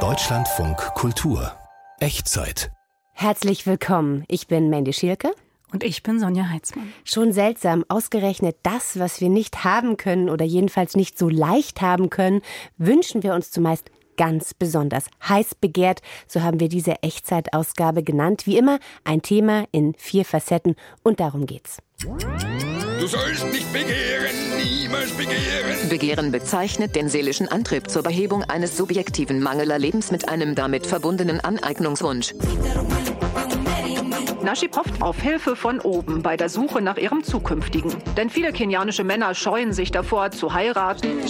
Deutschlandfunk Kultur Echtzeit. Herzlich willkommen. Ich bin Mandy Schielke. Und ich bin Sonja Heitzmann. Schon seltsam, ausgerechnet das, was wir nicht haben können oder jedenfalls nicht so leicht haben können, wünschen wir uns zumeist ganz besonders. Heiß begehrt, so haben wir diese Echtzeitausgabe genannt. Wie immer ein Thema in vier Facetten und darum geht's. Du sollst nicht begehren, niemals begehren. Begehren bezeichnet den seelischen Antrieb zur Behebung eines subjektiven Mangelerlebens mit einem damit verbundenen Aneignungswunsch. Naschib hofft auf Hilfe von oben bei der Suche nach ihrem Zukünftigen. Denn viele kenianische Männer scheuen sich davor, zu heiraten.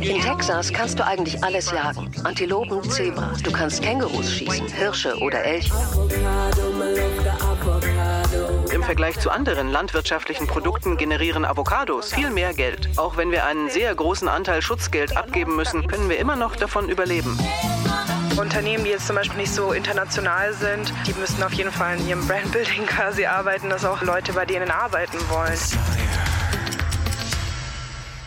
In Texas kannst du eigentlich alles jagen. Antilopen, Zebras, du kannst Kängurus schießen, Hirsche oder Elche. Im Vergleich zu anderen landwirtschaftlichen Produkten generieren Avocados viel mehr Geld. Auch wenn wir einen sehr großen Anteil Schutzgeld abgeben müssen, können wir immer noch davon überleben. Unternehmen, die jetzt zum Beispiel nicht so international sind, die müssen auf jeden Fall in ihrem Brandbuilding quasi arbeiten, dass auch Leute bei denen arbeiten wollen.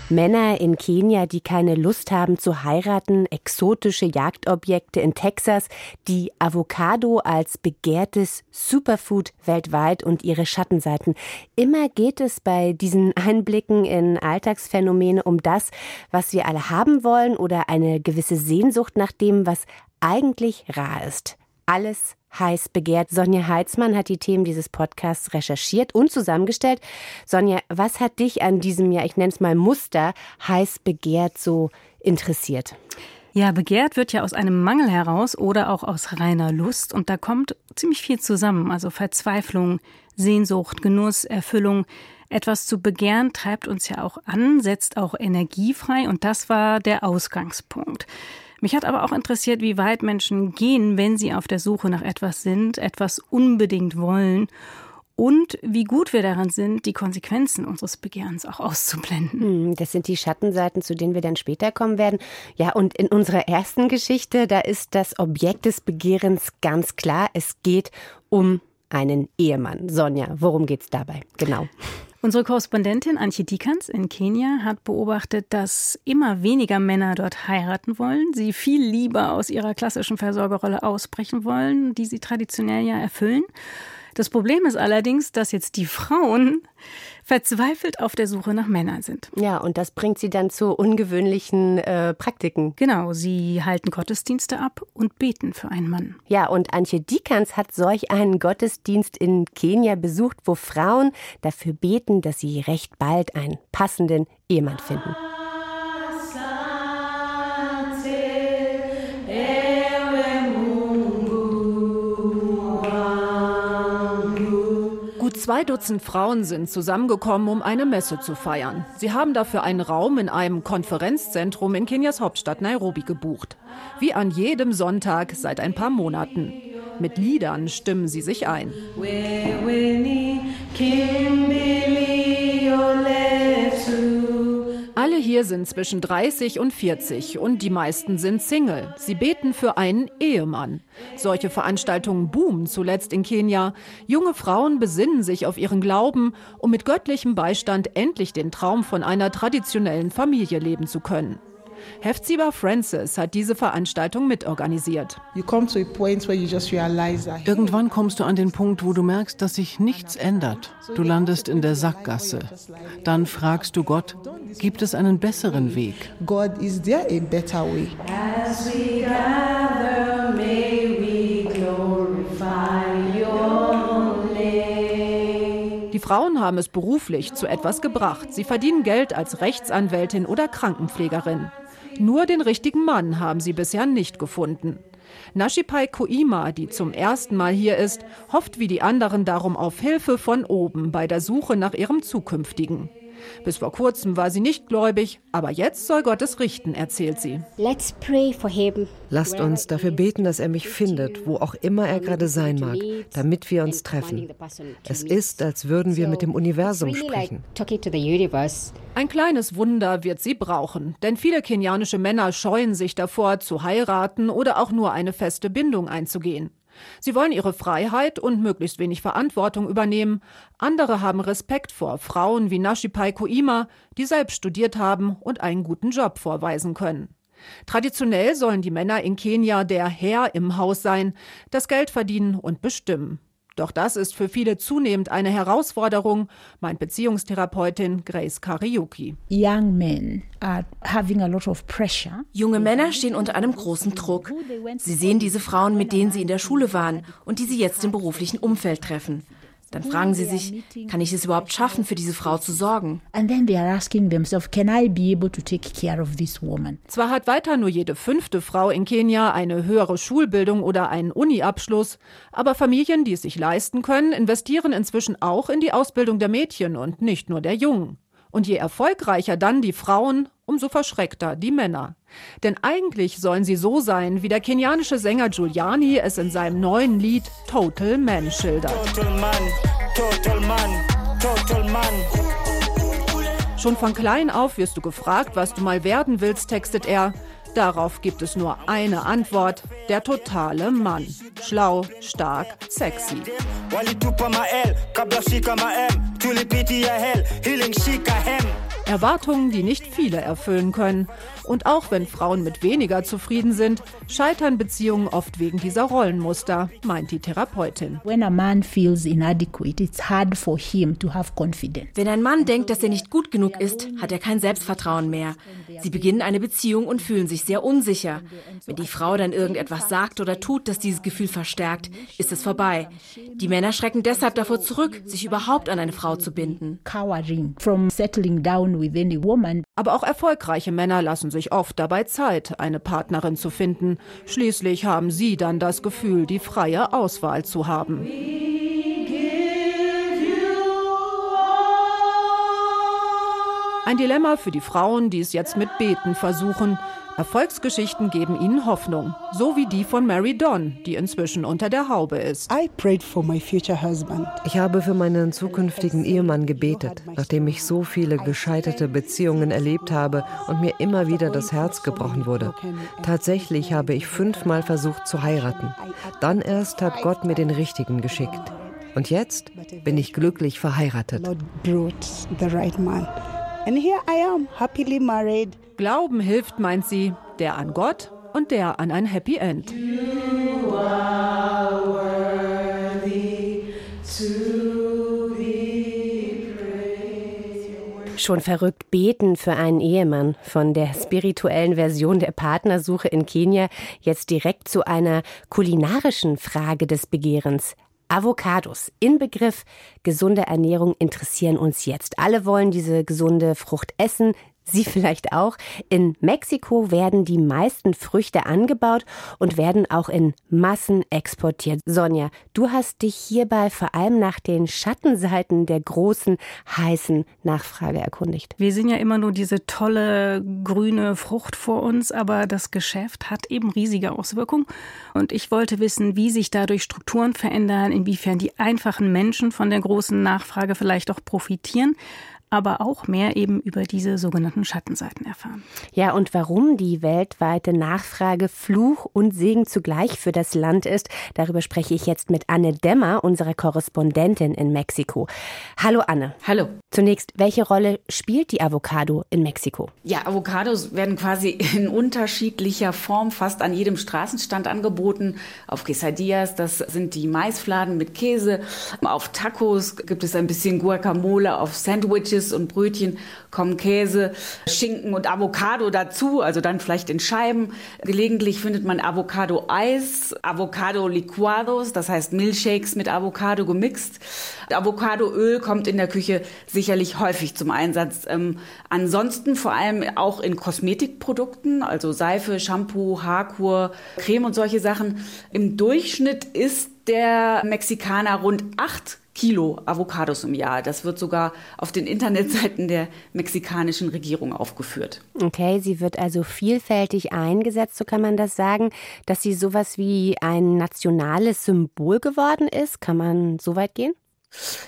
Männer in Kenia, die keine Lust haben zu heiraten, exotische Jagdobjekte in Texas, die Avocado als begehrtes Superfood weltweit und ihre Schattenseiten. Immer geht es bei diesen Einblicken in Alltagsphänomene um das, was wir alle haben wollen oder eine gewisse Sehnsucht nach dem, was eigentlich rar ist. Alles heiß begehrt. Sonja Heitzmann hat die Themen dieses Podcasts recherchiert und zusammengestellt. Sonja, was hat dich an diesem, ja, ich nenne es mal Muster, heiß begehrt so interessiert? Ja, begehrt wird ja aus einem Mangel heraus oder auch aus reiner Lust und da kommt ziemlich viel zusammen, also Verzweiflung, Sehnsucht, Genuss, Erfüllung. Etwas zu begehren treibt uns ja auch an, setzt auch Energie frei und das war der Ausgangspunkt. Mich hat aber auch interessiert, wie weit Menschen gehen, wenn sie auf der Suche nach etwas sind, etwas unbedingt wollen und wie gut wir daran sind, die Konsequenzen unseres Begehrens auch auszublenden. Hm, das sind die Schattenseiten, zu denen wir dann später kommen werden. Ja, und in unserer ersten Geschichte, da ist das Objekt des Begehrens ganz klar. Es geht um einen Ehemann. Sonja, worum geht's dabei? Genau. Unsere Korrespondentin Antje Dikans in Kenia hat beobachtet, dass immer weniger Männer dort heiraten wollen, sie viel lieber aus ihrer klassischen Versorgerrolle ausbrechen wollen, die sie traditionell ja erfüllen. Das Problem ist allerdings, dass jetzt die Frauen verzweifelt auf der Suche nach Männern sind. Ja, und das bringt sie dann zu ungewöhnlichen äh, Praktiken. Genau, sie halten Gottesdienste ab und beten für einen Mann. Ja, und Antje Dikans hat solch einen Gottesdienst in Kenia besucht, wo Frauen dafür beten, dass sie recht bald einen passenden Ehemann finden. Zwei Dutzend Frauen sind zusammengekommen, um eine Messe zu feiern. Sie haben dafür einen Raum in einem Konferenzzentrum in Kenias Hauptstadt Nairobi gebucht. Wie an jedem Sonntag seit ein paar Monaten. Mit Liedern stimmen sie sich ein. Alle hier sind zwischen 30 und 40 und die meisten sind Single. Sie beten für einen Ehemann. Solche Veranstaltungen boomen zuletzt in Kenia. Junge Frauen besinnen sich auf ihren Glauben, um mit göttlichem Beistand endlich den Traum von einer traditionellen Familie leben zu können. Hefziba Francis hat diese Veranstaltung mitorganisiert. Irgendwann kommst du an den Punkt, wo du merkst, dass sich nichts ändert. Du landest in der Sackgasse. Dann fragst du Gott, gibt es einen besseren Weg? God, is there a better way? As we gather, may we glorify Die Frauen haben es beruflich zu etwas gebracht. Sie verdienen Geld als Rechtsanwältin oder Krankenpflegerin. Nur den richtigen Mann haben sie bisher nicht gefunden. Nashipai Koima, die zum ersten Mal hier ist, hofft wie die anderen darum auf Hilfe von oben bei der Suche nach ihrem zukünftigen. Bis vor kurzem war sie nicht gläubig, aber jetzt soll Gott es richten, erzählt sie. Lasst uns dafür beten, dass er mich findet, wo auch immer er gerade sein mag, damit wir uns treffen. Es ist, als würden wir mit dem Universum sprechen. Ein kleines Wunder wird sie brauchen, denn viele kenianische Männer scheuen sich davor, zu heiraten oder auch nur eine feste Bindung einzugehen. Sie wollen ihre Freiheit und möglichst wenig Verantwortung übernehmen. Andere haben Respekt vor Frauen wie Nashipai Koima, die selbst studiert haben und einen guten Job vorweisen können. Traditionell sollen die Männer in Kenia der Herr im Haus sein, das Geld verdienen und bestimmen. Doch das ist für viele zunehmend eine Herausforderung, meint Beziehungstherapeutin Grace Kariuki. Junge Männer stehen unter einem großen Druck. Sie sehen diese Frauen, mit denen sie in der Schule waren und die sie jetzt im beruflichen Umfeld treffen. Dann fragen sie sich, kann ich es überhaupt schaffen, für diese Frau zu sorgen? Zwar hat weiter nur jede fünfte Frau in Kenia eine höhere Schulbildung oder einen Uni-Abschluss, aber Familien, die es sich leisten können, investieren inzwischen auch in die Ausbildung der Mädchen und nicht nur der Jungen. Und je erfolgreicher dann die Frauen, umso verschreckter die Männer. Denn eigentlich sollen sie so sein, wie der kenianische Sänger Giuliani es in seinem neuen Lied Total Man schildert. Total Man, Total Man, Total Man. Schon von klein auf wirst du gefragt, was du mal werden willst, textet er. Darauf gibt es nur eine Antwort, der totale Mann. Schlau, stark, sexy. Erwartungen, die nicht viele erfüllen können. Und auch wenn Frauen mit weniger zufrieden sind, scheitern Beziehungen oft wegen dieser Rollenmuster, meint die Therapeutin. Wenn ein Mann denkt, dass er nicht gut genug ist, hat er kein Selbstvertrauen mehr. Sie beginnen eine Beziehung und fühlen sich sehr unsicher. Wenn die Frau dann irgendetwas sagt oder tut, das dieses Gefühl verstärkt, ist es vorbei. Die Männer schrecken deshalb davor zurück, sich überhaupt an eine Frau zu binden. Aber auch erfolgreiche Männer lassen sich oft dabei Zeit, eine Partnerin zu finden. Schließlich haben sie dann das Gefühl, die freie Auswahl zu haben. Ein Dilemma für die Frauen, die es jetzt mit Beten versuchen. Erfolgsgeschichten geben ihnen Hoffnung, so wie die von Mary Dawn, die inzwischen unter der Haube ist. Ich habe für meinen zukünftigen Ehemann gebetet, nachdem ich so viele gescheiterte Beziehungen erlebt habe und mir immer wieder das Herz gebrochen wurde. Tatsächlich habe ich fünfmal versucht zu heiraten. Dann erst hat Gott mir den richtigen geschickt. Und jetzt bin ich glücklich verheiratet. And here I am, happily married. Glauben hilft, meint sie, der an Gott und der an ein Happy End. Schon verrückt beten für einen Ehemann. Von der spirituellen Version der Partnersuche in Kenia jetzt direkt zu einer kulinarischen Frage des Begehrens. Avocados, Inbegriff gesunde Ernährung, interessieren uns jetzt. Alle wollen diese gesunde Frucht essen, Sie vielleicht auch. In Mexiko werden die meisten Früchte angebaut und werden auch in Massen exportiert. Sonja, du hast dich hierbei vor allem nach den Schattenseiten der großen, heißen Nachfrage erkundigt. Wir sehen ja immer nur diese tolle grüne Frucht vor uns, aber das Geschäft hat eben riesige Auswirkungen. Und ich wollte wissen, wie sich dadurch Strukturen verändern, inwiefern die einfachen Menschen von der großen Nachfrage vielleicht auch profitieren aber auch mehr eben über diese sogenannten Schattenseiten erfahren. Ja, und warum die weltweite Nachfrage Fluch und Segen zugleich für das Land ist, darüber spreche ich jetzt mit Anne Demmer, unserer Korrespondentin in Mexiko. Hallo Anne. Hallo. Zunächst, welche Rolle spielt die Avocado in Mexiko? Ja, Avocados werden quasi in unterschiedlicher Form fast an jedem Straßenstand angeboten. Auf Quesadillas, das sind die Maisfladen mit Käse. Auf Tacos gibt es ein bisschen Guacamole, auf Sandwiches und Brötchen kommen Käse, Schinken und Avocado dazu, also dann vielleicht in Scheiben. Gelegentlich findet man Avocado-Eis, Avocado-Liquados, das heißt Milchshakes mit Avocado gemixt. Avocadoöl kommt in der Küche sicherlich häufig zum Einsatz. Ähm, ansonsten vor allem auch in Kosmetikprodukten, also Seife, Shampoo, Haarkur, Creme und solche Sachen. Im Durchschnitt ist der Mexikaner rund acht Kilo Avocados im Jahr. Das wird sogar auf den Internetseiten der mexikanischen Regierung aufgeführt. Okay, sie wird also vielfältig eingesetzt, so kann man das sagen, dass sie sowas wie ein nationales Symbol geworden ist. Kann man so weit gehen?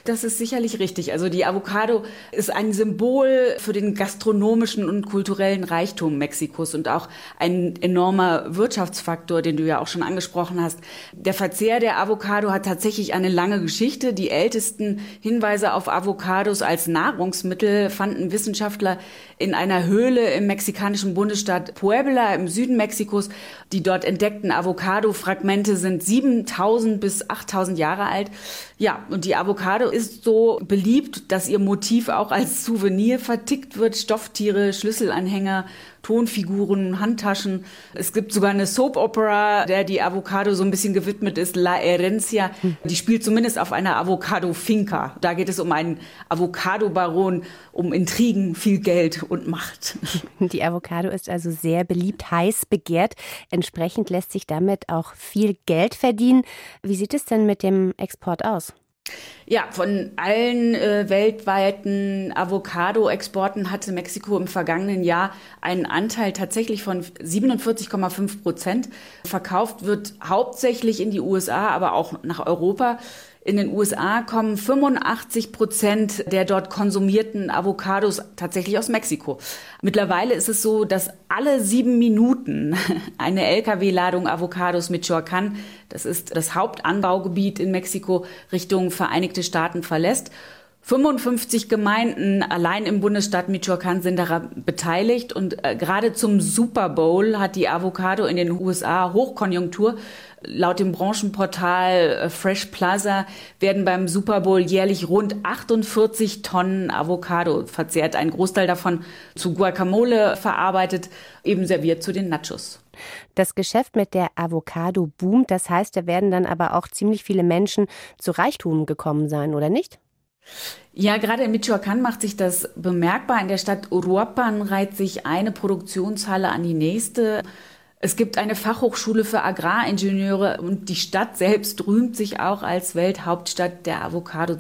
Das ist sicherlich richtig. Also die Avocado ist ein Symbol für den gastronomischen und kulturellen Reichtum Mexikos und auch ein enormer Wirtschaftsfaktor, den du ja auch schon angesprochen hast. Der Verzehr der Avocado hat tatsächlich eine lange Geschichte. Die ältesten Hinweise auf Avocados als Nahrungsmittel fanden Wissenschaftler in einer Höhle im mexikanischen Bundesstaat Puebla im Süden Mexikos. Die dort entdeckten Avocado-Fragmente sind 7000 bis 8000 Jahre alt. Ja, und die Avocado ist so beliebt, dass ihr Motiv auch als Souvenir vertickt wird. Stofftiere, Schlüsselanhänger, Tonfiguren, Handtaschen. Es gibt sogar eine Soap Opera, der die Avocado so ein bisschen gewidmet ist, La Herencia. Die spielt zumindest auf einer Avocado-Finca. Da geht es um einen Avocado-Baron, um Intrigen, viel Geld und Macht. Die Avocado ist also sehr beliebt, heiß begehrt. Entsprechend lässt sich damit auch viel Geld verdienen. Wie sieht es denn mit dem Export aus? Ja, von allen äh, weltweiten Avocado-Exporten hatte Mexiko im vergangenen Jahr einen Anteil tatsächlich von 47,5 Prozent. Verkauft wird hauptsächlich in die USA, aber auch nach Europa. In den USA kommen 85 Prozent der dort konsumierten Avocados tatsächlich aus Mexiko. Mittlerweile ist es so, dass alle sieben Minuten eine Lkw-Ladung Avocados Michoacán, das ist das Hauptanbaugebiet in Mexiko, Richtung Vereinigte Staaten verlässt. 55 Gemeinden allein im Bundesstaat Michoacán sind daran beteiligt und äh, gerade zum Super Bowl hat die Avocado in den USA Hochkonjunktur. Laut dem Branchenportal äh, Fresh Plaza werden beim Super Bowl jährlich rund 48 Tonnen Avocado verzehrt. Ein Großteil davon zu Guacamole verarbeitet, eben serviert zu den Nachos. Das Geschäft mit der Avocado boomt. Das heißt, da werden dann aber auch ziemlich viele Menschen zu Reichtum gekommen sein, oder nicht? Ja, gerade in Michoacán macht sich das bemerkbar. In der Stadt Uruapan reiht sich eine Produktionshalle an die nächste. Es gibt eine Fachhochschule für Agraringenieure und die Stadt selbst rühmt sich auch als Welthauptstadt der Avocado.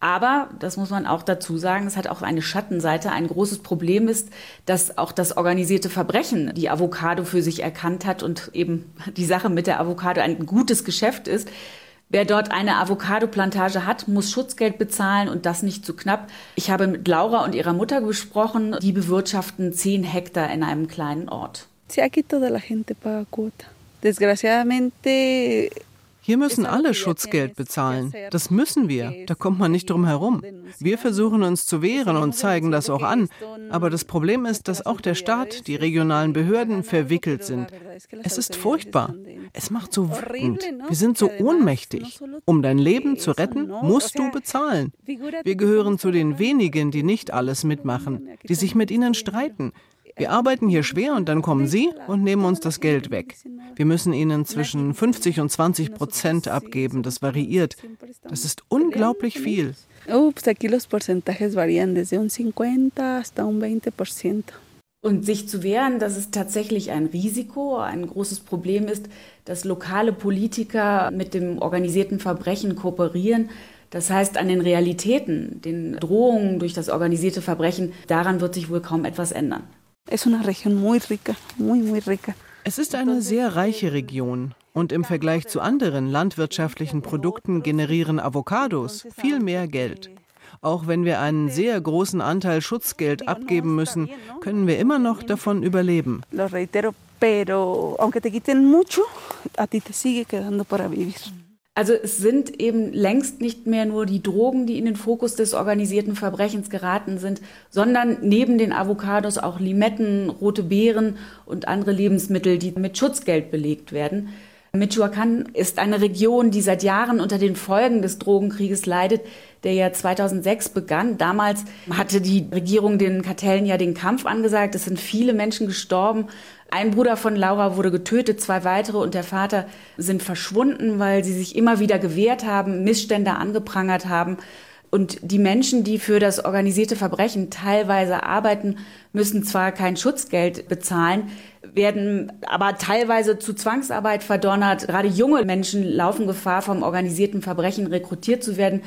Aber, das muss man auch dazu sagen, es hat auch eine Schattenseite. Ein großes Problem ist, dass auch das organisierte Verbrechen die Avocado für sich erkannt hat und eben die Sache mit der Avocado ein gutes Geschäft ist. Wer dort eine Avocado-Plantage hat, muss Schutzgeld bezahlen und das nicht zu knapp. Ich habe mit Laura und ihrer Mutter gesprochen. Die bewirtschaften zehn Hektar in einem kleinen Ort. Desgraciadamente hier müssen alle Schutzgeld bezahlen. Das müssen wir. Da kommt man nicht drum herum. Wir versuchen uns zu wehren und zeigen das auch an. Aber das Problem ist, dass auch der Staat, die regionalen Behörden verwickelt sind. Es ist furchtbar. Es macht so wütend. Wir sind so ohnmächtig. Um dein Leben zu retten, musst du bezahlen. Wir gehören zu den wenigen, die nicht alles mitmachen, die sich mit ihnen streiten, wir arbeiten hier schwer und dann kommen Sie und nehmen uns das Geld weg. Wir müssen Ihnen zwischen 50 und 20 Prozent abgeben. Das variiert. Das ist unglaublich viel. Und sich zu wehren, das ist tatsächlich ein Risiko. Ein großes Problem ist, dass lokale Politiker mit dem organisierten Verbrechen kooperieren. Das heißt, an den Realitäten, den Drohungen durch das organisierte Verbrechen, daran wird sich wohl kaum etwas ändern. Es ist eine sehr reiche Region und im Vergleich zu anderen landwirtschaftlichen Produkten generieren Avocados viel mehr Geld. Auch wenn wir einen sehr großen Anteil Schutzgeld abgeben müssen, können wir immer noch davon überleben. Pero aunque te quiten mucho, a ti te sigue quedando para vivir. Also es sind eben längst nicht mehr nur die Drogen, die in den Fokus des organisierten Verbrechens geraten sind, sondern neben den Avocados auch Limetten, rote Beeren und andere Lebensmittel, die mit Schutzgeld belegt werden. Michoacán ist eine Region, die seit Jahren unter den Folgen des Drogenkrieges leidet, der ja 2006 begann. Damals hatte die Regierung den Kartellen ja den Kampf angesagt. Es sind viele Menschen gestorben. Ein Bruder von Laura wurde getötet, zwei weitere und der Vater sind verschwunden, weil sie sich immer wieder gewehrt haben, Missstände angeprangert haben. Und die Menschen, die für das organisierte Verbrechen teilweise arbeiten, müssen zwar kein Schutzgeld bezahlen, werden aber teilweise zu Zwangsarbeit verdonnert. Gerade junge Menschen laufen Gefahr, vom organisierten Verbrechen rekrutiert zu werden.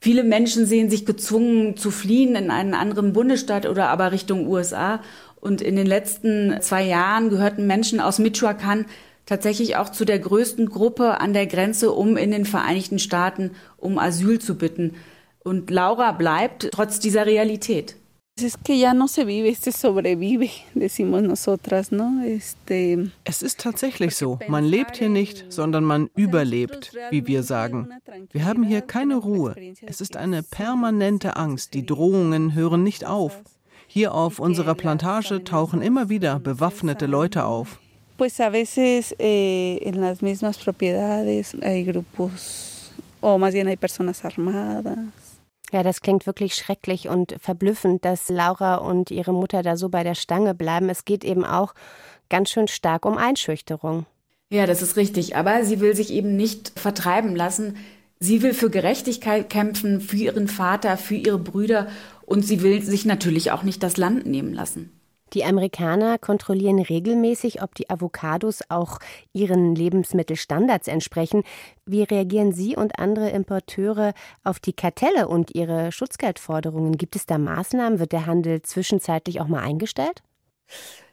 Viele Menschen sehen sich gezwungen zu fliehen in einen anderen Bundesstaat oder aber Richtung USA. Und in den letzten zwei Jahren gehörten Menschen aus Michoacán tatsächlich auch zu der größten Gruppe an der Grenze, um in den Vereinigten Staaten um Asyl zu bitten. Und Laura bleibt trotz dieser Realität. Es ist tatsächlich so. Man lebt hier nicht, sondern man überlebt, wie wir sagen. Wir haben hier keine Ruhe. Es ist eine permanente Angst. Die Drohungen hören nicht auf. Hier auf unserer Plantage tauchen immer wieder bewaffnete Leute auf. Pues a veces eh, en las mismas propiedades hay grupos, o más bien hay personas armadas. Ja, das klingt wirklich schrecklich und verblüffend, dass Laura und ihre Mutter da so bei der Stange bleiben. Es geht eben auch ganz schön stark um Einschüchterung. Ja, das ist richtig. Aber sie will sich eben nicht vertreiben lassen. Sie will für Gerechtigkeit kämpfen, für ihren Vater, für ihre Brüder und sie will sich natürlich auch nicht das Land nehmen lassen. Die Amerikaner kontrollieren regelmäßig, ob die Avocados auch ihren Lebensmittelstandards entsprechen. Wie reagieren Sie und andere Importeure auf die Kartelle und ihre Schutzgeldforderungen? Gibt es da Maßnahmen? Wird der Handel zwischenzeitlich auch mal eingestellt?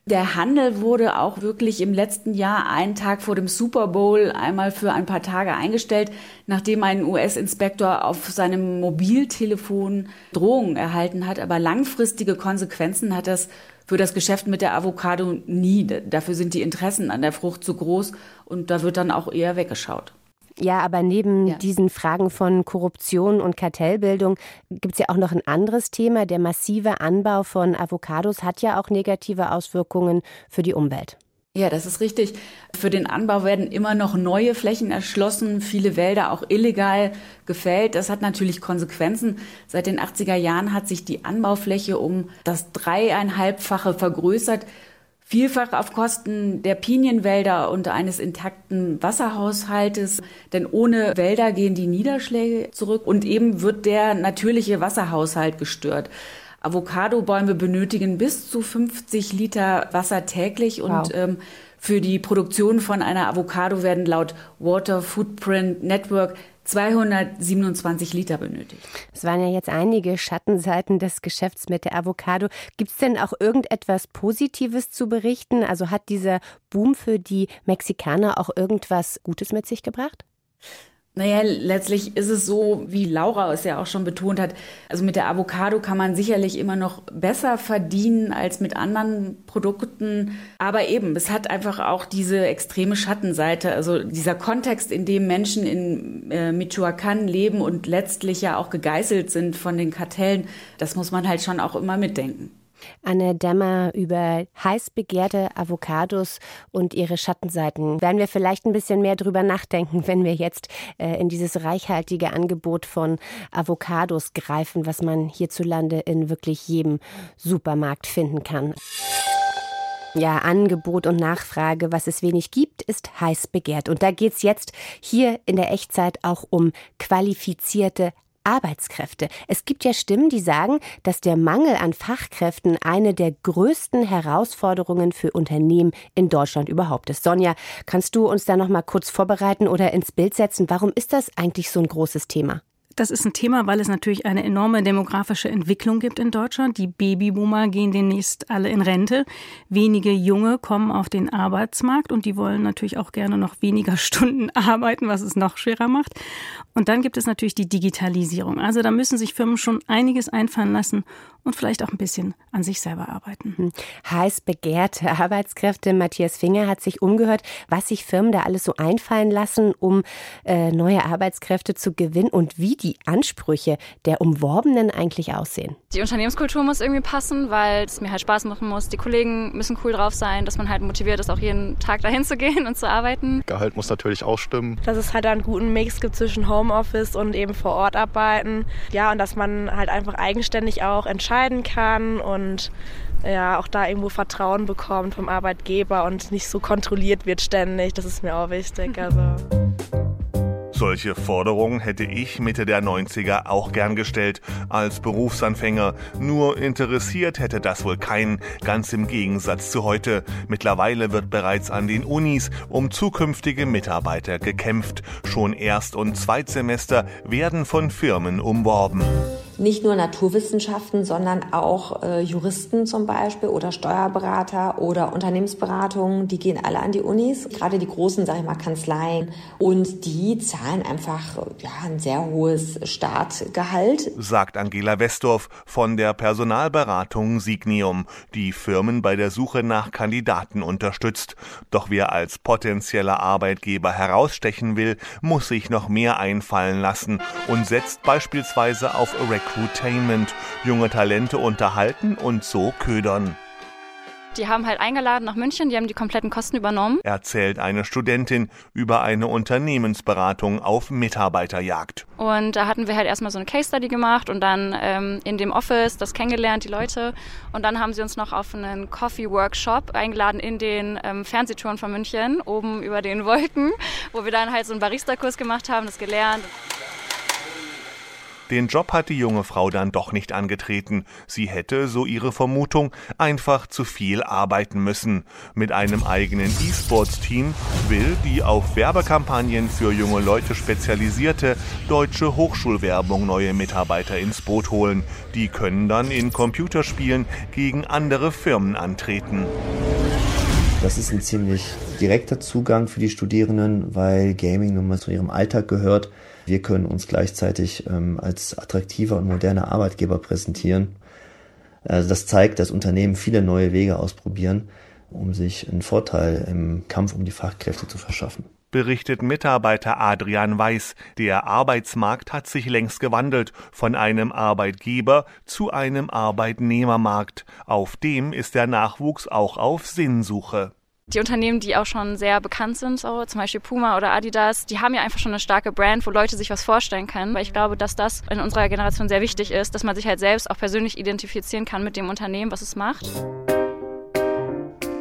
Der Handel wurde auch wirklich im letzten Jahr einen Tag vor dem Super Bowl einmal für ein paar Tage eingestellt, nachdem ein US-Inspektor auf seinem Mobiltelefon Drohungen erhalten hat. Aber langfristige Konsequenzen hat das für das Geschäft mit der Avocado nie. Dafür sind die Interessen an der Frucht zu groß und da wird dann auch eher weggeschaut. Ja, aber neben ja. diesen Fragen von Korruption und Kartellbildung gibt es ja auch noch ein anderes Thema. Der massive Anbau von Avocados hat ja auch negative Auswirkungen für die Umwelt. Ja, das ist richtig. Für den Anbau werden immer noch neue Flächen erschlossen, viele Wälder auch illegal gefällt. Das hat natürlich Konsequenzen. Seit den 80er Jahren hat sich die Anbaufläche um das dreieinhalbfache vergrößert. Vielfach auf Kosten der Pinienwälder und eines intakten Wasserhaushaltes. Denn ohne Wälder gehen die Niederschläge zurück und eben wird der natürliche Wasserhaushalt gestört. Avocadobäume benötigen bis zu 50 Liter Wasser täglich und wow. ähm, für die Produktion von einer Avocado werden laut Water Footprint Network 227 Liter benötigt. Es waren ja jetzt einige Schattenseiten des Geschäfts mit der Avocado. Gibt es denn auch irgendetwas Positives zu berichten? Also hat dieser Boom für die Mexikaner auch irgendwas Gutes mit sich gebracht? Naja, letztlich ist es so, wie Laura es ja auch schon betont hat, also mit der Avocado kann man sicherlich immer noch besser verdienen als mit anderen Produkten. Aber eben, es hat einfach auch diese extreme Schattenseite, also dieser Kontext, in dem Menschen in äh, Michoacán leben und letztlich ja auch gegeißelt sind von den Kartellen, das muss man halt schon auch immer mitdenken. Anne Dämmer über heiß begehrte Avocados und ihre Schattenseiten. Werden wir vielleicht ein bisschen mehr drüber nachdenken, wenn wir jetzt äh, in dieses reichhaltige Angebot von Avocados greifen, was man hierzulande in wirklich jedem Supermarkt finden kann. Ja, Angebot und Nachfrage, was es wenig gibt, ist heiß begehrt. Und da geht es jetzt hier in der Echtzeit auch um qualifizierte Arbeitskräfte. Es gibt ja Stimmen, die sagen, dass der Mangel an Fachkräften eine der größten Herausforderungen für Unternehmen in Deutschland überhaupt ist. Sonja, kannst du uns da noch mal kurz vorbereiten oder ins Bild setzen? Warum ist das eigentlich so ein großes Thema? Das ist ein Thema, weil es natürlich eine enorme demografische Entwicklung gibt in Deutschland. Die Babyboomer gehen demnächst alle in Rente. Wenige Junge kommen auf den Arbeitsmarkt und die wollen natürlich auch gerne noch weniger Stunden arbeiten, was es noch schwerer macht. Und dann gibt es natürlich die Digitalisierung. Also da müssen sich Firmen schon einiges einfallen lassen und vielleicht auch ein bisschen an sich selber arbeiten. Hm. Heiß begehrte Arbeitskräfte. Matthias Finger hat sich umgehört, was sich Firmen da alles so einfallen lassen, um äh, neue Arbeitskräfte zu gewinnen und wie die Ansprüche der Umworbenen eigentlich aussehen. Die Unternehmenskultur muss irgendwie passen, weil es mir halt Spaß machen muss. Die Kollegen müssen cool drauf sein, dass man halt motiviert ist, auch jeden Tag dahin zu gehen und zu arbeiten. Gehalt muss natürlich auch stimmen. Dass es halt einen guten Mix gibt zwischen Homeoffice und eben vor Ort arbeiten. Ja, und dass man halt einfach eigenständig auch entscheiden kann und ja, auch da irgendwo Vertrauen bekommt vom Arbeitgeber und nicht so kontrolliert wird ständig. Das ist mir auch wichtig. Also. Solche Forderungen hätte ich Mitte der 90er auch gern gestellt als Berufsanfänger. Nur interessiert hätte das wohl keinen, ganz im Gegensatz zu heute. Mittlerweile wird bereits an den Unis um zukünftige Mitarbeiter gekämpft. Schon Erst- und Zweitsemester werden von Firmen umworben. Nicht nur Naturwissenschaften, sondern auch äh, Juristen zum Beispiel oder Steuerberater oder Unternehmensberatungen, die gehen alle an die Unis, gerade die großen, sage ich mal, Kanzleien und die zahlen einfach ja, ein sehr hohes Startgehalt. Sagt Angela Westorf von der Personalberatung Signium, die Firmen bei der Suche nach Kandidaten unterstützt. Doch wer als potenzieller Arbeitgeber herausstechen will, muss sich noch mehr einfallen lassen und setzt beispielsweise auf Recruitainment, junge Talente unterhalten und so ködern. Die haben halt eingeladen nach München, die haben die kompletten Kosten übernommen. Erzählt eine Studentin über eine Unternehmensberatung auf Mitarbeiterjagd. Und da hatten wir halt erstmal so eine Case Study gemacht und dann ähm, in dem Office das kennengelernt, die Leute. Und dann haben sie uns noch auf einen Coffee Workshop eingeladen in den ähm, Fernsehtouren von München, oben über den Wolken, wo wir dann halt so einen Barista-Kurs gemacht haben, das gelernt. Den Job hat die junge Frau dann doch nicht angetreten. Sie hätte, so ihre Vermutung, einfach zu viel arbeiten müssen. Mit einem eigenen E-Sports-Team will die auf Werbekampagnen für junge Leute spezialisierte deutsche Hochschulwerbung neue Mitarbeiter ins Boot holen. Die können dann in Computerspielen gegen andere Firmen antreten. Das ist ein ziemlich direkter Zugang für die Studierenden, weil Gaming nun mal zu ihrem Alltag gehört. Wir können uns gleichzeitig ähm, als attraktiver und moderner Arbeitgeber präsentieren. Also das zeigt, dass Unternehmen viele neue Wege ausprobieren, um sich einen Vorteil im Kampf um die Fachkräfte zu verschaffen berichtet Mitarbeiter Adrian Weiß. Der Arbeitsmarkt hat sich längst gewandelt von einem Arbeitgeber zu einem Arbeitnehmermarkt. Auf dem ist der Nachwuchs auch auf Sinnsuche. Die Unternehmen, die auch schon sehr bekannt sind, so, zum Beispiel Puma oder Adidas, die haben ja einfach schon eine starke Brand, wo Leute sich was vorstellen können. Weil ich glaube, dass das in unserer Generation sehr wichtig ist, dass man sich halt selbst auch persönlich identifizieren kann mit dem Unternehmen, was es macht.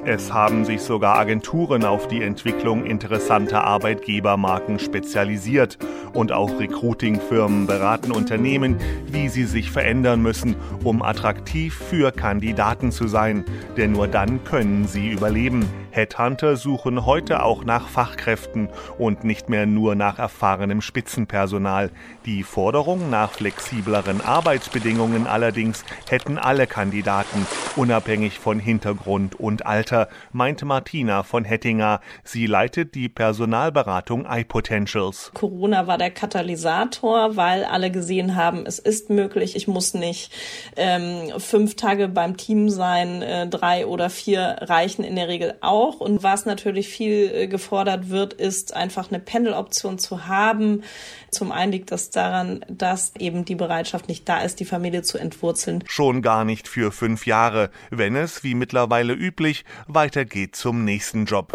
Es haben sich sogar Agenturen auf die Entwicklung interessanter Arbeitgebermarken spezialisiert und auch Recruitingfirmen beraten Unternehmen, wie sie sich verändern müssen, um attraktiv für Kandidaten zu sein, denn nur dann können sie überleben. Headhunter suchen heute auch nach Fachkräften und nicht mehr nur nach erfahrenem Spitzenpersonal. Die Forderung nach flexibleren Arbeitsbedingungen allerdings hätten alle Kandidaten, unabhängig von Hintergrund und Alter, meinte Martina von Hettinger. Sie leitet die Personalberatung iPotentials. Corona war der Katalysator, weil alle gesehen haben, es ist möglich, ich muss nicht ähm, fünf Tage beim Team sein, äh, drei oder vier reichen in der Regel auch auch. Und was natürlich viel äh, gefordert wird, ist einfach eine Pendeloption zu haben. Zum einen liegt das daran, dass eben die Bereitschaft nicht da ist, die Familie zu entwurzeln. Schon gar nicht für fünf Jahre, wenn es, wie mittlerweile üblich, weitergeht zum nächsten Job.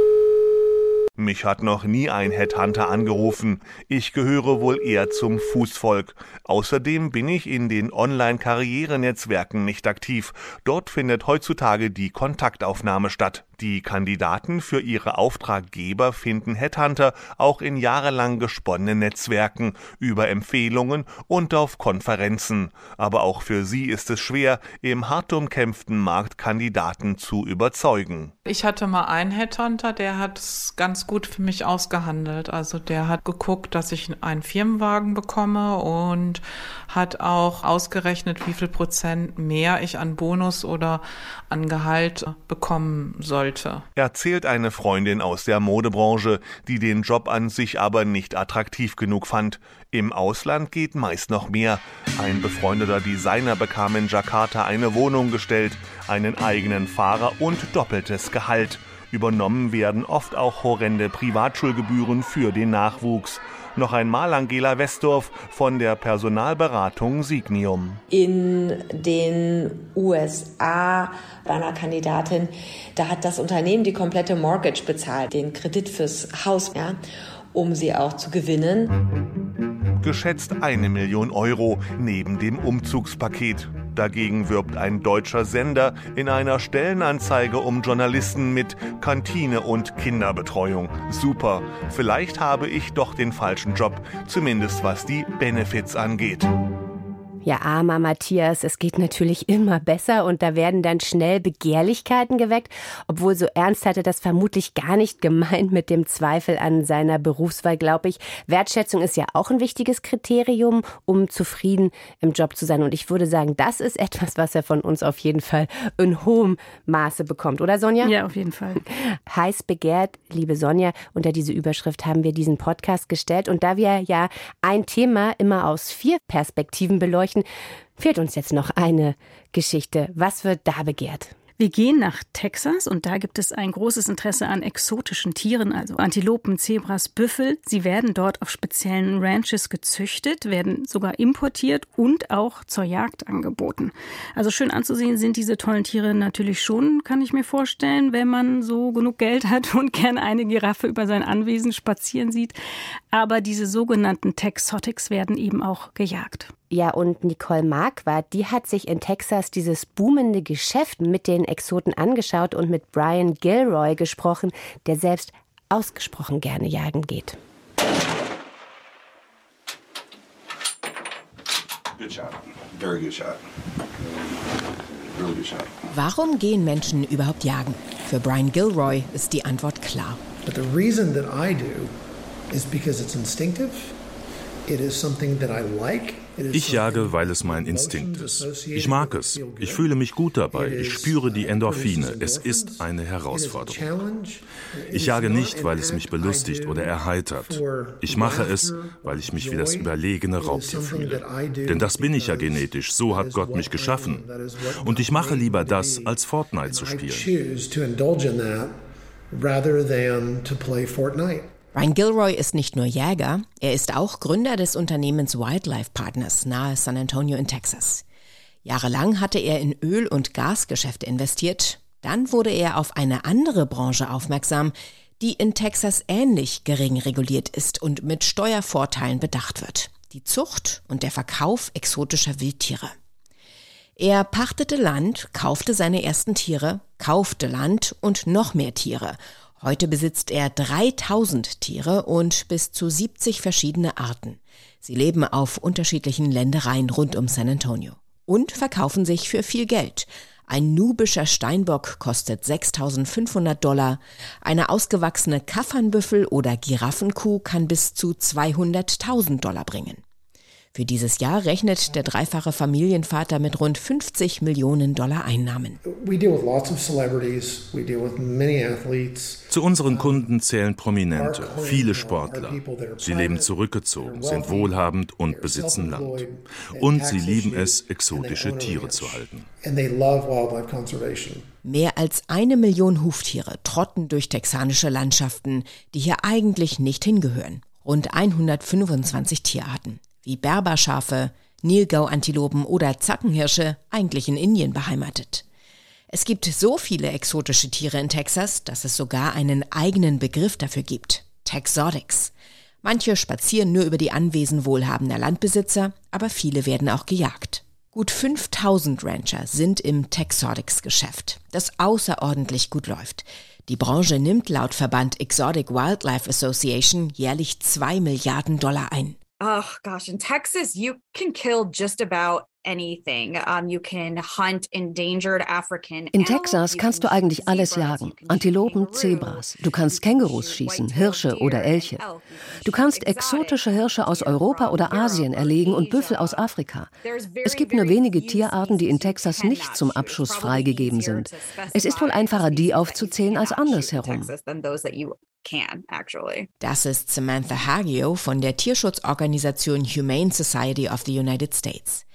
Mich hat noch nie ein Headhunter angerufen. Ich gehöre wohl eher zum Fußvolk. Außerdem bin ich in den Online-Karrierenetzwerken nicht aktiv. Dort findet heutzutage die Kontaktaufnahme statt. Die Kandidaten für ihre Auftraggeber finden Headhunter auch in jahrelang gesponnenen Netzwerken, über Empfehlungen und auf Konferenzen. Aber auch für sie ist es schwer, im hart umkämpften Markt Kandidaten zu überzeugen. Ich hatte mal einen Headhunter, der hat es ganz gut für mich ausgehandelt. Also der hat geguckt, dass ich einen Firmenwagen bekomme und hat auch ausgerechnet, wie viel Prozent mehr ich an Bonus oder an Gehalt bekommen soll sollte. Erzählt eine Freundin aus der Modebranche, die den Job an sich aber nicht attraktiv genug fand. Im Ausland geht meist noch mehr. Ein befreundeter Designer bekam in Jakarta eine Wohnung gestellt, einen eigenen Fahrer und doppeltes Gehalt. Übernommen werden oft auch horrende Privatschulgebühren für den Nachwuchs. Noch einmal Angela Westorf von der Personalberatung Signium. In den USA bei einer Kandidatin, da hat das Unternehmen die komplette Mortgage bezahlt, den Kredit fürs Haus, ja, um sie auch zu gewinnen. Geschätzt eine Million Euro neben dem Umzugspaket. Dagegen wirbt ein deutscher Sender in einer Stellenanzeige um Journalisten mit Kantine und Kinderbetreuung. Super, vielleicht habe ich doch den falschen Job, zumindest was die Benefits angeht. Ja, armer Matthias, es geht natürlich immer besser und da werden dann schnell Begehrlichkeiten geweckt, obwohl so ernst hatte das vermutlich gar nicht gemeint mit dem Zweifel an seiner Berufswahl, glaube ich. Wertschätzung ist ja auch ein wichtiges Kriterium, um zufrieden im Job zu sein und ich würde sagen, das ist etwas, was er von uns auf jeden Fall in hohem Maße bekommt, oder Sonja? Ja, auf jeden Fall. Heiß begehrt, liebe Sonja, unter diese Überschrift haben wir diesen Podcast gestellt und da wir ja ein Thema immer aus vier Perspektiven beleuchten, besprechen, fehlt uns jetzt noch eine Geschichte. Was wird da begehrt? Wir gehen nach Texas und da gibt es ein großes Interesse an exotischen Tieren, also Antilopen, Zebras, Büffel. Sie werden dort auf speziellen Ranches gezüchtet, werden sogar importiert und auch zur Jagd angeboten. Also schön anzusehen sind diese tollen Tiere natürlich schon, kann ich mir vorstellen, wenn man so genug Geld hat und gerne eine Giraffe über sein Anwesen spazieren sieht. Aber diese sogenannten Texotics werden eben auch gejagt. Ja, und Nicole Marquardt, die hat sich in Texas dieses boomende Geschäft mit den Exoten angeschaut und mit Brian Gilroy gesprochen, der selbst ausgesprochen gerne jagen geht. Good shot. Very good shot. Really good shot. Warum gehen Menschen überhaupt jagen? Für Brian Gilroy ist die Antwort klar. But the reason that I do is because it's instinctive. Ich jage, weil es mein Instinkt ist. Ich mag es. Ich fühle mich gut dabei. Ich spüre die Endorphine. Es ist eine Herausforderung. Ich jage nicht, weil es mich belustigt oder erheitert. Ich mache es, weil ich mich wie das überlegene Raubtier fühle. Denn das bin ich ja genetisch. So hat Gott mich geschaffen. Und ich mache lieber das, als Fortnite zu spielen. Ryan Gilroy ist nicht nur Jäger, er ist auch Gründer des Unternehmens Wildlife Partners nahe San Antonio in Texas. Jahrelang hatte er in Öl- und Gasgeschäfte investiert, dann wurde er auf eine andere Branche aufmerksam, die in Texas ähnlich gering reguliert ist und mit Steuervorteilen bedacht wird. Die Zucht und der Verkauf exotischer Wildtiere. Er pachtete Land, kaufte seine ersten Tiere, kaufte Land und noch mehr Tiere Heute besitzt er 3000 Tiere und bis zu 70 verschiedene Arten. Sie leben auf unterschiedlichen Ländereien rund um San Antonio und verkaufen sich für viel Geld. Ein nubischer Steinbock kostet 6500 Dollar, eine ausgewachsene Kaffernbüffel oder Giraffenkuh kann bis zu 200.000 Dollar bringen. Für dieses Jahr rechnet der dreifache Familienvater mit rund 50 Millionen Dollar Einnahmen. Zu unseren Kunden zählen Prominente, viele Sportler. Sie leben zurückgezogen, sind wohlhabend und besitzen Land. Und sie lieben es, exotische Tiere zu halten. Mehr als eine Million Huftiere trotten durch texanische Landschaften, die hier eigentlich nicht hingehören. Rund 125 Tierarten wie Berberschafe, Nilgau-Antilopen oder Zackenhirsche eigentlich in Indien beheimatet. Es gibt so viele exotische Tiere in Texas, dass es sogar einen eigenen Begriff dafür gibt. Texotics. Manche spazieren nur über die Anwesen wohlhabender Landbesitzer, aber viele werden auch gejagt. Gut 5000 Rancher sind im Texotics-Geschäft, das außerordentlich gut läuft. Die Branche nimmt laut Verband Exotic Wildlife Association jährlich 2 Milliarden Dollar ein. Oh gosh, in Texas, you can kill just about In Texas kannst du eigentlich alles jagen. Antilopen, Zebras. Du kannst Kängurus schießen, Hirsche oder Elche. Du kannst exotische Hirsche aus Europa oder Asien erlegen und Büffel aus Afrika. Es gibt nur wenige Tierarten, die in Texas nicht zum Abschuss freigegeben sind. Es ist wohl einfacher, die aufzuzählen als andersherum. Das ist Samantha Hagio von der Tierschutzorganisation Humane Society of the United States.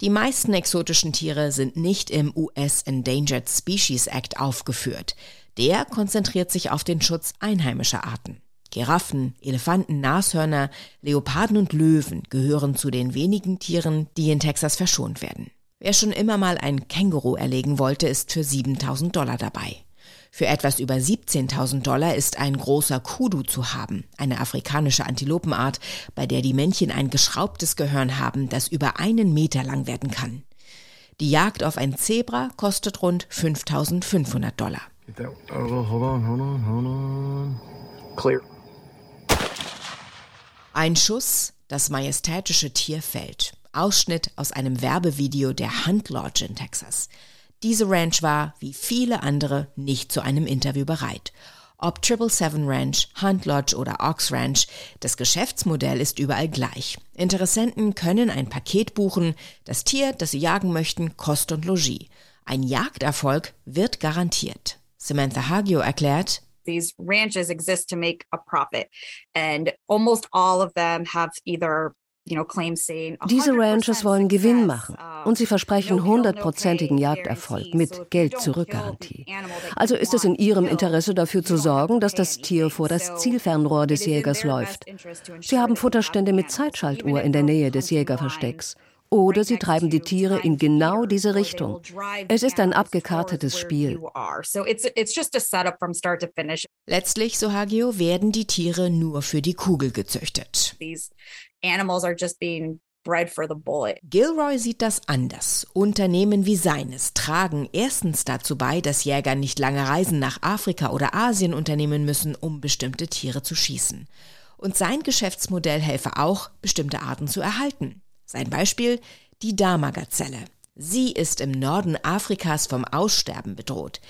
Die meisten exotischen Tiere sind nicht im US Endangered Species Act aufgeführt. Der konzentriert sich auf den Schutz einheimischer Arten. Giraffen, Elefanten, Nashörner, Leoparden und Löwen gehören zu den wenigen Tieren, die in Texas verschont werden. Wer schon immer mal ein Känguru erlegen wollte, ist für 7000 Dollar dabei. Für etwas über 17.000 Dollar ist ein großer Kudu zu haben, eine afrikanische Antilopenart, bei der die Männchen ein geschraubtes Gehörn haben, das über einen Meter lang werden kann. Die Jagd auf ein Zebra kostet rund 5.500 Dollar. Ein Schuss, das majestätische Tier fällt. Ausschnitt aus einem Werbevideo der Hunt Lodge in Texas. Diese Ranch war, wie viele andere, nicht zu einem Interview bereit. Ob Triple Seven Ranch, Hunt Lodge oder Ox Ranch, das Geschäftsmodell ist überall gleich. Interessenten können ein Paket buchen, das Tier, das sie jagen möchten, Kost und Logis. Ein Jagderfolg wird garantiert. Samantha Hagio erklärt, These ranches exist to make a profit and almost all of them have either diese Ranches wollen Gewinn machen und sie versprechen hundertprozentigen Jagderfolg mit Geld-Zurück-Garantie. Also ist es in ihrem Interesse dafür zu sorgen, dass das Tier vor das Zielfernrohr des Jägers läuft. Sie haben Futterstände mit Zeitschaltuhr in der Nähe des Jägerverstecks. Oder sie treiben die Tiere in genau diese Richtung. Es ist ein abgekartetes Spiel. Letztlich, so Hagio, werden die Tiere nur für die Kugel gezüchtet. Animals are just being bred for the bullet. Gilroy sieht das anders. Unternehmen wie seines tragen erstens dazu bei, dass Jäger nicht lange Reisen nach Afrika oder Asien unternehmen müssen, um bestimmte Tiere zu schießen. Und sein Geschäftsmodell helfe auch, bestimmte Arten zu erhalten. Sein Beispiel die Dama-Gazelle. Sie ist im Norden Afrikas vom Aussterben bedroht.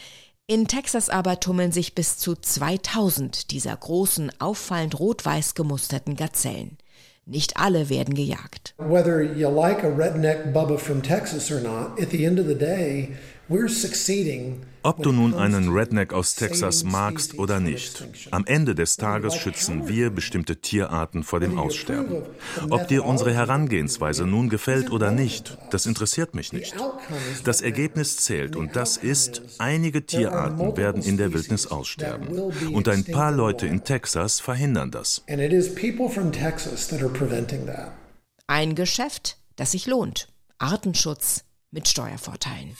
In Texas aber tummeln sich bis zu 2000 dieser großen, auffallend rot-weiß gemusterten Gazellen. Nicht alle werden gejagt. Whether you like a redneck Bubba from Texas or not, at the end of the day, we're succeeding ob du nun einen Redneck aus Texas magst oder nicht, am Ende des Tages schützen wir bestimmte Tierarten vor dem Aussterben. Ob dir unsere Herangehensweise nun gefällt oder nicht, das interessiert mich nicht. Das Ergebnis zählt und das ist, einige Tierarten werden in der Wildnis aussterben. Und ein paar Leute in Texas verhindern das. Ein Geschäft, das sich lohnt. Artenschutz mit Steuervorteilen.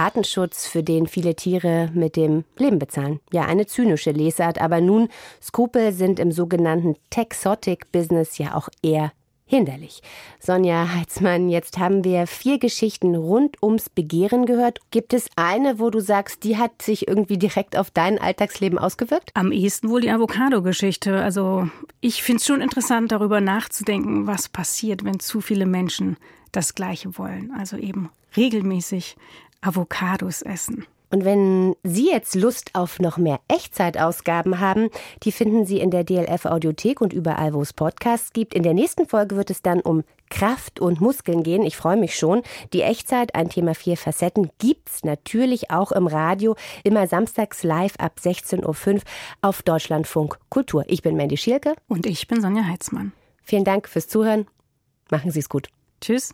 Artenschutz, für den viele Tiere mit dem Leben bezahlen. Ja, eine zynische Lesart, aber nun, Skrupel sind im sogenannten Texotic-Business ja auch eher hinderlich. Sonja Heitzmann, jetzt haben wir vier Geschichten rund ums Begehren gehört. Gibt es eine, wo du sagst, die hat sich irgendwie direkt auf dein Alltagsleben ausgewirkt? Am ehesten wohl die Avocado-Geschichte. Also ich finde es schon interessant, darüber nachzudenken, was passiert, wenn zu viele Menschen das Gleiche wollen. Also eben regelmäßig Avocados essen. Und wenn Sie jetzt Lust auf noch mehr Echtzeitausgaben haben, die finden Sie in der DLF Audiothek und überall, wo es Podcasts gibt. In der nächsten Folge wird es dann um Kraft und Muskeln gehen. Ich freue mich schon. Die Echtzeit, ein Thema vier Facetten, gibt's natürlich auch im Radio, immer samstags live ab 16.05 Uhr auf Deutschlandfunk Kultur. Ich bin Mandy Schielke. Und ich bin Sonja Heitzmann. Vielen Dank fürs Zuhören. Machen Sie es gut. Tschüss.